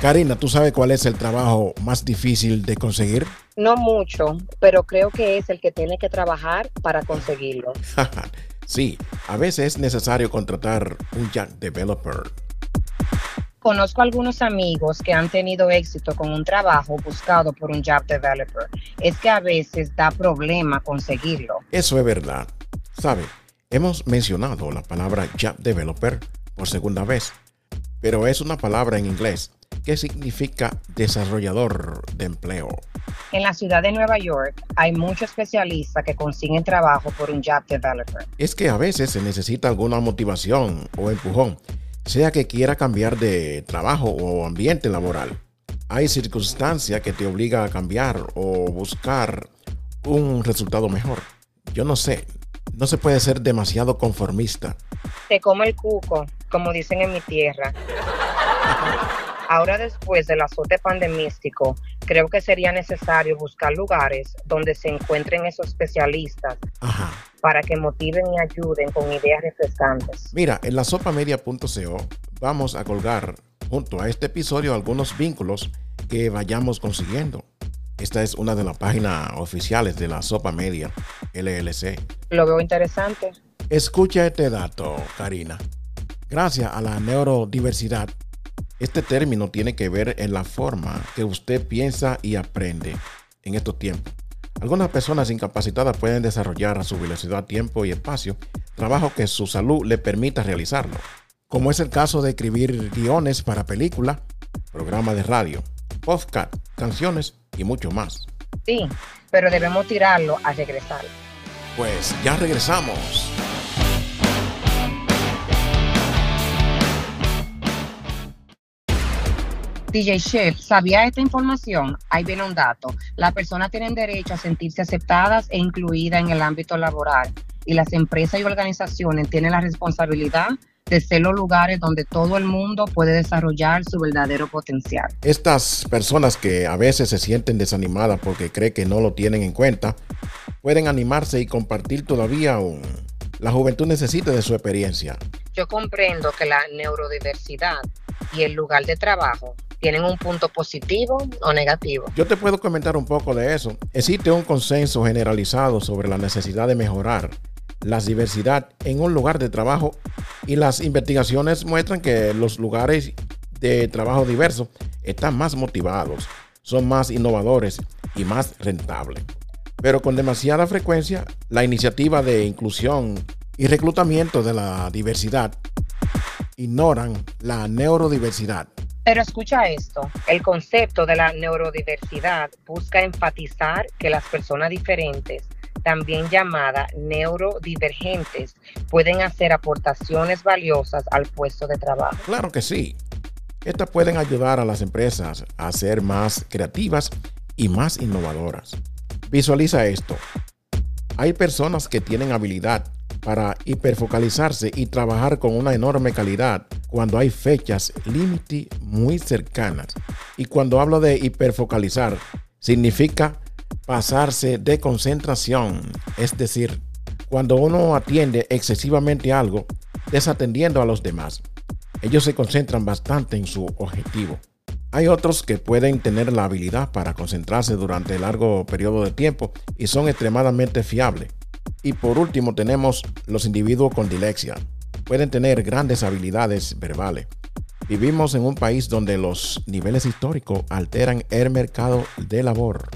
Karina, ¿tú sabes cuál es el trabajo más difícil de conseguir? No mucho, pero creo que es el que tiene que trabajar para conseguirlo. sí, a veces es necesario contratar un Java developer. Conozco algunos amigos que han tenido éxito con un trabajo buscado por un Java developer. Es que a veces da problema conseguirlo. Eso es verdad. ¿Sabe? Hemos mencionado la palabra Java developer por segunda vez, pero es una palabra en inglés ¿Qué significa desarrollador de empleo? En la ciudad de Nueva York hay muchos especialistas que consiguen trabajo por un job developer. Es que a veces se necesita alguna motivación o empujón, sea que quiera cambiar de trabajo o ambiente laboral. Hay circunstancia que te obliga a cambiar o buscar un resultado mejor. Yo no sé, no se puede ser demasiado conformista. Te come el cuco, como dicen en mi tierra. Ahora después del azote pandemístico, creo que sería necesario buscar lugares donde se encuentren esos especialistas para que motiven y ayuden con ideas refrescantes. Mira, en la sopamedia.co vamos a colgar junto a este episodio algunos vínculos que vayamos consiguiendo. Esta es una de las páginas oficiales de la Sopa Media LLC. Lo veo interesante. Escucha este dato, Karina. Gracias a la neurodiversidad, este término tiene que ver en la forma que usted piensa y aprende en estos tiempos. Algunas personas incapacitadas pueden desarrollar a su velocidad, tiempo y espacio trabajo que su salud le permita realizarlo, como es el caso de escribir guiones para película, programas de radio, podcast, canciones y mucho más. Sí, pero debemos tirarlo a regresar. Pues ya regresamos. DJ Chef, ¿sabía esta información? Ahí viene un dato. Las personas tienen derecho a sentirse aceptadas e incluidas en el ámbito laboral y las empresas y organizaciones tienen la responsabilidad de ser los lugares donde todo el mundo puede desarrollar su verdadero potencial. Estas personas que a veces se sienten desanimadas porque creen que no lo tienen en cuenta, pueden animarse y compartir todavía aún. La juventud necesita de su experiencia. Yo comprendo que la neurodiversidad y el lugar de trabajo tienen un punto positivo o negativo. Yo te puedo comentar un poco de eso. Existe un consenso generalizado sobre la necesidad de mejorar la diversidad en un lugar de trabajo y las investigaciones muestran que los lugares de trabajo diversos están más motivados, son más innovadores y más rentables. Pero con demasiada frecuencia, la iniciativa de inclusión y reclutamiento de la diversidad ignoran la neurodiversidad pero escucha esto, el concepto de la neurodiversidad busca enfatizar que las personas diferentes, también llamadas neurodivergentes, pueden hacer aportaciones valiosas al puesto de trabajo. Claro que sí. Estas pueden ayudar a las empresas a ser más creativas y más innovadoras. Visualiza esto. Hay personas que tienen habilidad para hiperfocalizarse y trabajar con una enorme calidad cuando hay fechas límite muy cercanas. Y cuando hablo de hiperfocalizar, significa pasarse de concentración, es decir, cuando uno atiende excesivamente algo, desatendiendo a los demás. Ellos se concentran bastante en su objetivo. Hay otros que pueden tener la habilidad para concentrarse durante largo periodo de tiempo y son extremadamente fiables. Y por último tenemos los individuos con dilexia. Pueden tener grandes habilidades verbales. Vivimos en un país donde los niveles históricos alteran el mercado de labor.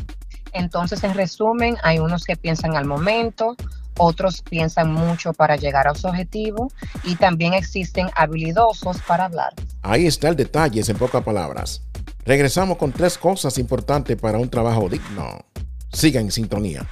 Entonces, en resumen, hay unos que piensan al momento, otros piensan mucho para llegar a su objetivo y también existen habilidosos para hablar. Ahí está el detalle, en pocas palabras. Regresamos con tres cosas importantes para un trabajo digno. Siga en sintonía.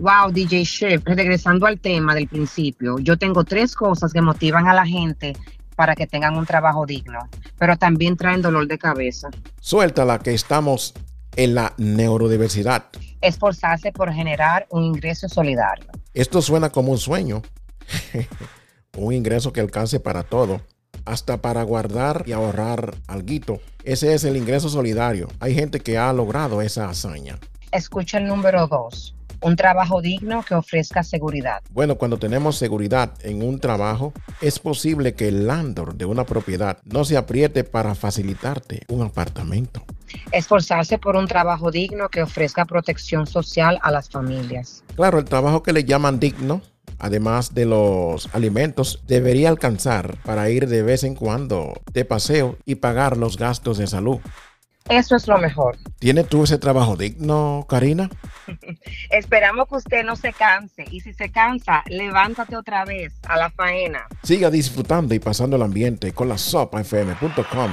Wow, DJ Chef, regresando al tema del principio, yo tengo tres cosas que motivan a la gente para que tengan un trabajo digno, pero también traen dolor de cabeza. Suéltala que estamos en la neurodiversidad. Esforzarse por generar un ingreso solidario. Esto suena como un sueño. un ingreso que alcance para todo, hasta para guardar y ahorrar algo. Ese es el ingreso solidario. Hay gente que ha logrado esa hazaña. Escucha el número dos un trabajo digno que ofrezca seguridad. Bueno, cuando tenemos seguridad en un trabajo, es posible que el landlord de una propiedad no se apriete para facilitarte un apartamento. Esforzarse por un trabajo digno que ofrezca protección social a las familias. Claro, el trabajo que le llaman digno además de los alimentos, debería alcanzar para ir de vez en cuando de paseo y pagar los gastos de salud. Eso es lo mejor. ¿Tienes tú ese trabajo digno, Karina? Esperamos que usted no se canse y si se cansa, levántate otra vez a la faena. Siga disfrutando y pasando el ambiente con la sopafm.com.